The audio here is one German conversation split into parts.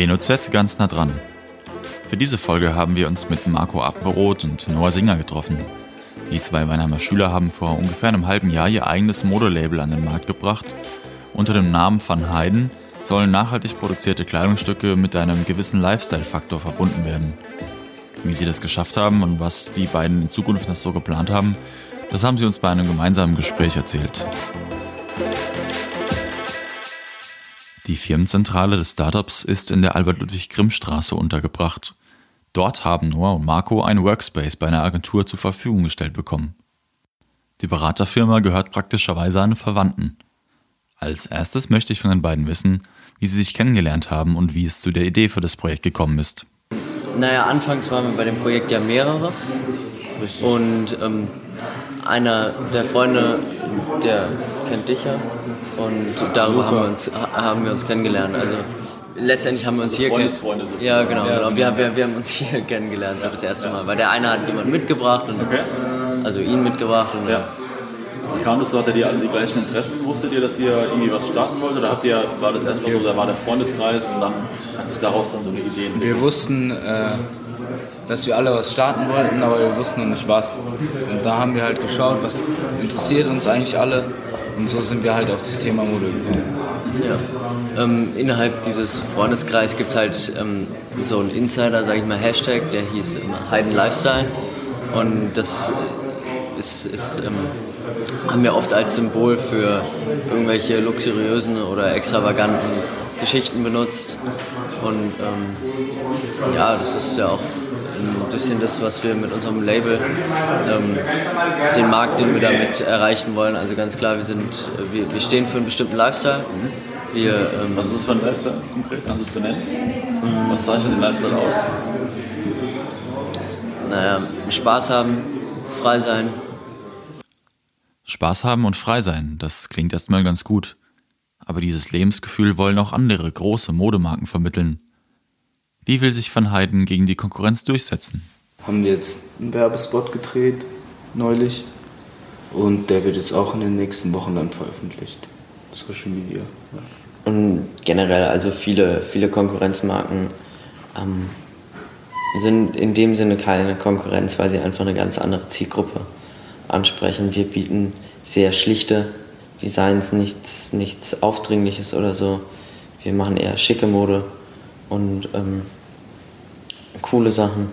WNOZ ganz nah dran. Für diese Folge haben wir uns mit Marco Apperoth und Noah Singer getroffen. Die zwei Weinheimer Schüler haben vor ungefähr einem halben Jahr ihr eigenes Modelabel an den Markt gebracht. Unter dem Namen Van Heiden sollen nachhaltig produzierte Kleidungsstücke mit einem gewissen Lifestyle-Faktor verbunden werden. Wie sie das geschafft haben und was die beiden in Zukunft noch so geplant haben, das haben sie uns bei einem gemeinsamen Gespräch erzählt. Die Firmenzentrale des Startups ist in der Albert-Ludwig-Grimm-Straße untergebracht. Dort haben Noah und Marco ein Workspace bei einer Agentur zur Verfügung gestellt bekommen. Die Beraterfirma gehört praktischerweise einem Verwandten. Als erstes möchte ich von den beiden wissen, wie sie sich kennengelernt haben und wie es zu der Idee für das Projekt gekommen ist. Naja, anfangs waren wir bei dem Projekt ja mehrere. Richtig. Und ähm, einer der Freunde, der kennt dich ja. Und darüber haben wir, uns, haben wir uns kennengelernt. Also letztendlich haben wir uns hier kennengelernt. Ja, genau. Ja, genau. Wir, wir, wir, haben uns hier kennengelernt, so das erste Mal. Weil der eine hat jemanden mitgebracht, und, okay. also ihn mitgebracht. Und ja. Wie kam das so? Hattet ihr alle die gleichen Interessen? Wusstet ihr, dass ihr irgendwie was starten wollt? Oder habt ihr, war das erstmal so, da war der Freundeskreis und dann hat sich daraus dann so eine Idee entwickelt? Wir wussten, äh, dass wir alle was starten wollten, aber wir wussten noch nicht was. Und da haben wir halt geschaut, was interessiert uns eigentlich alle. Und so sind wir halt auf das Thema Mode gekommen. Ja. Ähm, innerhalb dieses Freundeskreises gibt es halt ähm, so einen Insider, sage ich mal, Hashtag, der hieß Heiden Lifestyle. Und das ist, ist ähm, haben wir oft als Symbol für irgendwelche luxuriösen oder extravaganten Geschichten benutzt. Und ähm, ja, das ist ja auch ein bisschen das, was wir mit unserem Label, ähm, den Markt, den wir damit erreichen wollen. Also ganz klar, wir, sind, wir, wir stehen für einen bestimmten Lifestyle. Wir, ähm, was ist das für ein Lifestyle konkret? Kannst du es benennen? Mhm. Was zeichnet den Lifestyle aus? Naja, Spaß haben, frei sein. Spaß haben und frei sein, das klingt erstmal ganz gut. Aber dieses Lebensgefühl wollen auch andere große Modemarken vermitteln. Wie will sich Van Heiden gegen die Konkurrenz durchsetzen? Haben wir jetzt einen Werbespot gedreht, neulich. Und der wird jetzt auch in den nächsten Wochen dann veröffentlicht. Social Media. Ja. Und generell, also viele, viele Konkurrenzmarken ähm, sind in dem Sinne keine Konkurrenz, weil sie einfach eine ganz andere Zielgruppe ansprechen. Wir bieten sehr schlichte Designs, nichts, nichts Aufdringliches oder so. Wir machen eher schicke Mode und ähm, coole Sachen,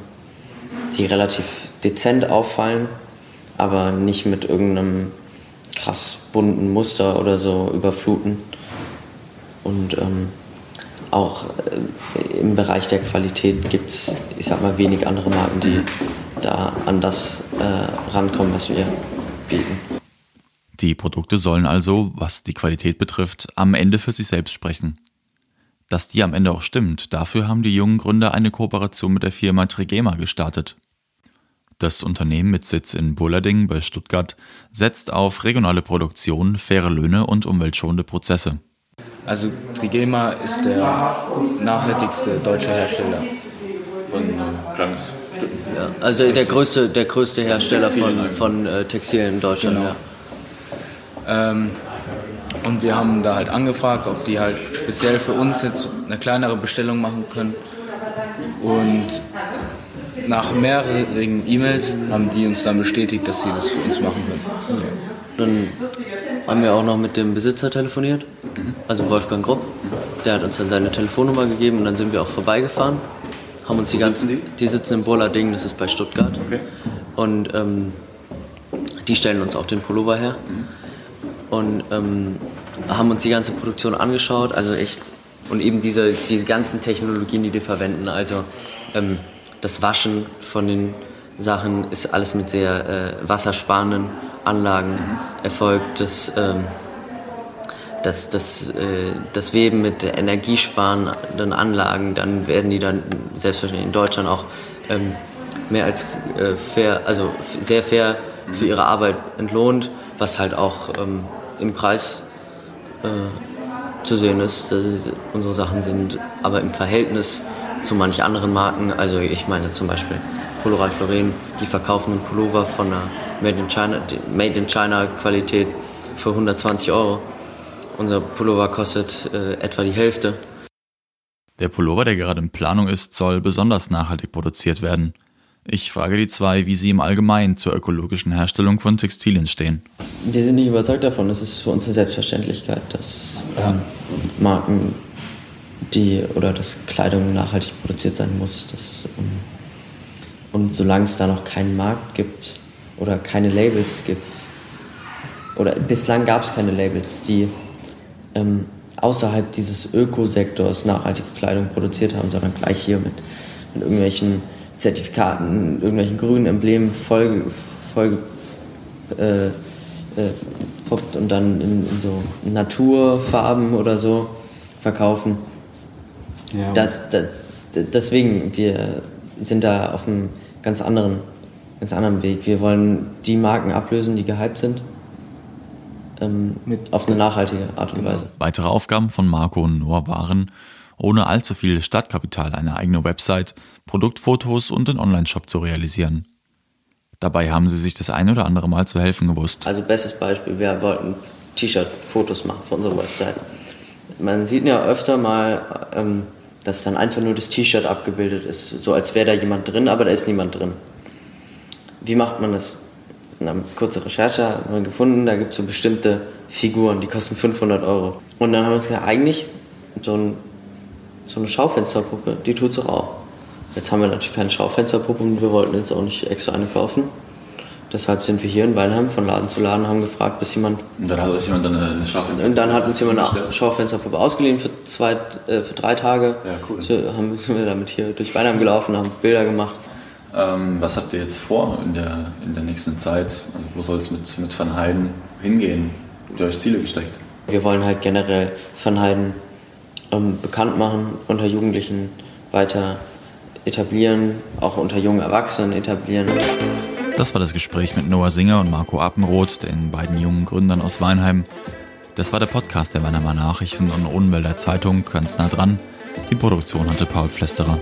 die relativ dezent auffallen, aber nicht mit irgendeinem krass bunten Muster oder so überfluten. Und ähm, auch äh, im Bereich der Qualität gibt es, ich sag mal, wenig andere Marken, die da an das äh, rankommen, was wir bieten. Die Produkte sollen also, was die Qualität betrifft, am Ende für sich selbst sprechen. Dass die am Ende auch stimmt, dafür haben die jungen Gründer eine Kooperation mit der Firma Trigema gestartet. Das Unternehmen mit Sitz in Bullerding bei Stuttgart setzt auf regionale Produktion, faire Löhne und umweltschonende Prozesse. Also Trigema ist der nachhaltigste deutsche Hersteller von äh, Kleidungsstücken. Ja, also der, der, größte, der größte Hersteller von, von äh, Textilien in Deutschland. Genau. Ja. Ähm, und wir haben da halt angefragt, ob die halt speziell für uns jetzt eine kleinere Bestellung machen können. Und nach mehreren E-Mails haben die uns dann bestätigt, dass sie das für uns machen können. Ja. Dann haben wir auch noch mit dem Besitzer telefoniert, also Wolfgang Grupp. Der hat uns dann seine Telefonnummer gegeben und dann sind wir auch vorbeigefahren. Haben uns die ganzen, die? die? sitzen in Bollarding, das ist bei Stuttgart. Okay. Und ähm, die stellen uns auch den Pullover her. Mhm. Und ähm, haben uns die ganze Produktion angeschaut, also echt, und eben diese, diese ganzen Technologien, die die verwenden, also ähm, das Waschen von den Sachen ist alles mit sehr äh, wassersparenden Anlagen erfolgt. Das, ähm, das, das, äh, das Weben mit energiesparenden Anlagen, dann werden die dann selbstverständlich in Deutschland auch ähm, mehr als äh, fair, also sehr fair für ihre Arbeit entlohnt, was halt auch ähm, im Preis äh, zu sehen ist. unsere Sachen sind aber im Verhältnis zu manch anderen Marken, also ich meine zum Beispiel Ralph Lauren, die verkaufen einen Pullover von einer Made in China, Made in China Qualität für 120 Euro. Unser Pullover kostet äh, etwa die Hälfte. Der Pullover, der gerade in Planung ist, soll besonders nachhaltig produziert werden. Ich frage die zwei, wie sie im Allgemeinen zur ökologischen Herstellung von Textilien stehen. Wir sind nicht überzeugt davon. Es ist für uns eine Selbstverständlichkeit, dass ähm, Marken, die oder dass Kleidung nachhaltig produziert sein muss. Das, ähm, und solange es da noch keinen Markt gibt oder keine Labels gibt, oder bislang gab es keine Labels, die ähm, außerhalb dieses Ökosektors nachhaltige Kleidung produziert haben, sondern gleich hier mit, mit irgendwelchen Zertifikaten, irgendwelchen grünen Emblemen voll, voll äh, äh, poppt und dann in, in, so Naturfarben oder so verkaufen. Ja. Das, das, deswegen, wir sind da auf einem ganz anderen, ganz anderen Weg. Wir wollen die Marken ablösen, die gehypt sind. Ähm, auf eine nachhaltige Art und genau. Weise. Weitere Aufgaben von Marco und Noah waren, ohne allzu viel Stadtkapital eine eigene Website, Produktfotos und den Online-Shop zu realisieren. Dabei haben sie sich das ein oder andere Mal zu helfen gewusst. Also bestes Beispiel, wir wollten T-Shirt-Fotos machen für unsere Website. Man sieht ja öfter mal, ähm, dass dann einfach nur das T-Shirt abgebildet ist, so als wäre da jemand drin, aber da ist niemand drin. Wie macht man das? Eine kurze Recherche haben wir gefunden, da gibt es so bestimmte Figuren, die kosten 500 Euro. Und dann haben wir uns gedacht, eigentlich so ein so eine Schaufensterpuppe, die tut es auch. Jetzt haben wir natürlich keine Schaufensterpuppe und wir wollten jetzt auch nicht extra eine kaufen. Deshalb sind wir hier in Weilheim von Laden zu Laden, haben gefragt, bis jemand. Und dann hat euch jemand eine Schaufensterpuppe Und dann hat uns jemand eine Schaufensterpuppe ausgeliehen für, zwei, äh, für drei Tage. Ja, cool. So haben, sind wir damit hier durch Weilheim gelaufen, haben Bilder gemacht. Ähm, was habt ihr jetzt vor in der, in der nächsten Zeit? Also wo soll es mit, mit Van Heiden hingehen? Habt ihr euch Ziele gesteckt? Wir wollen halt generell Van Heiden ähm, bekannt machen, unter Jugendlichen weiter etablieren, auch unter jungen Erwachsenen etablieren. Das war das Gespräch mit Noah Singer und Marco Appenroth, den beiden jungen Gründern aus Weinheim. Das war der Podcast der Weinheimer Nachrichten und Unwälder Zeitung, ganz nah dran. Die Produktion hatte Paul Flesterer.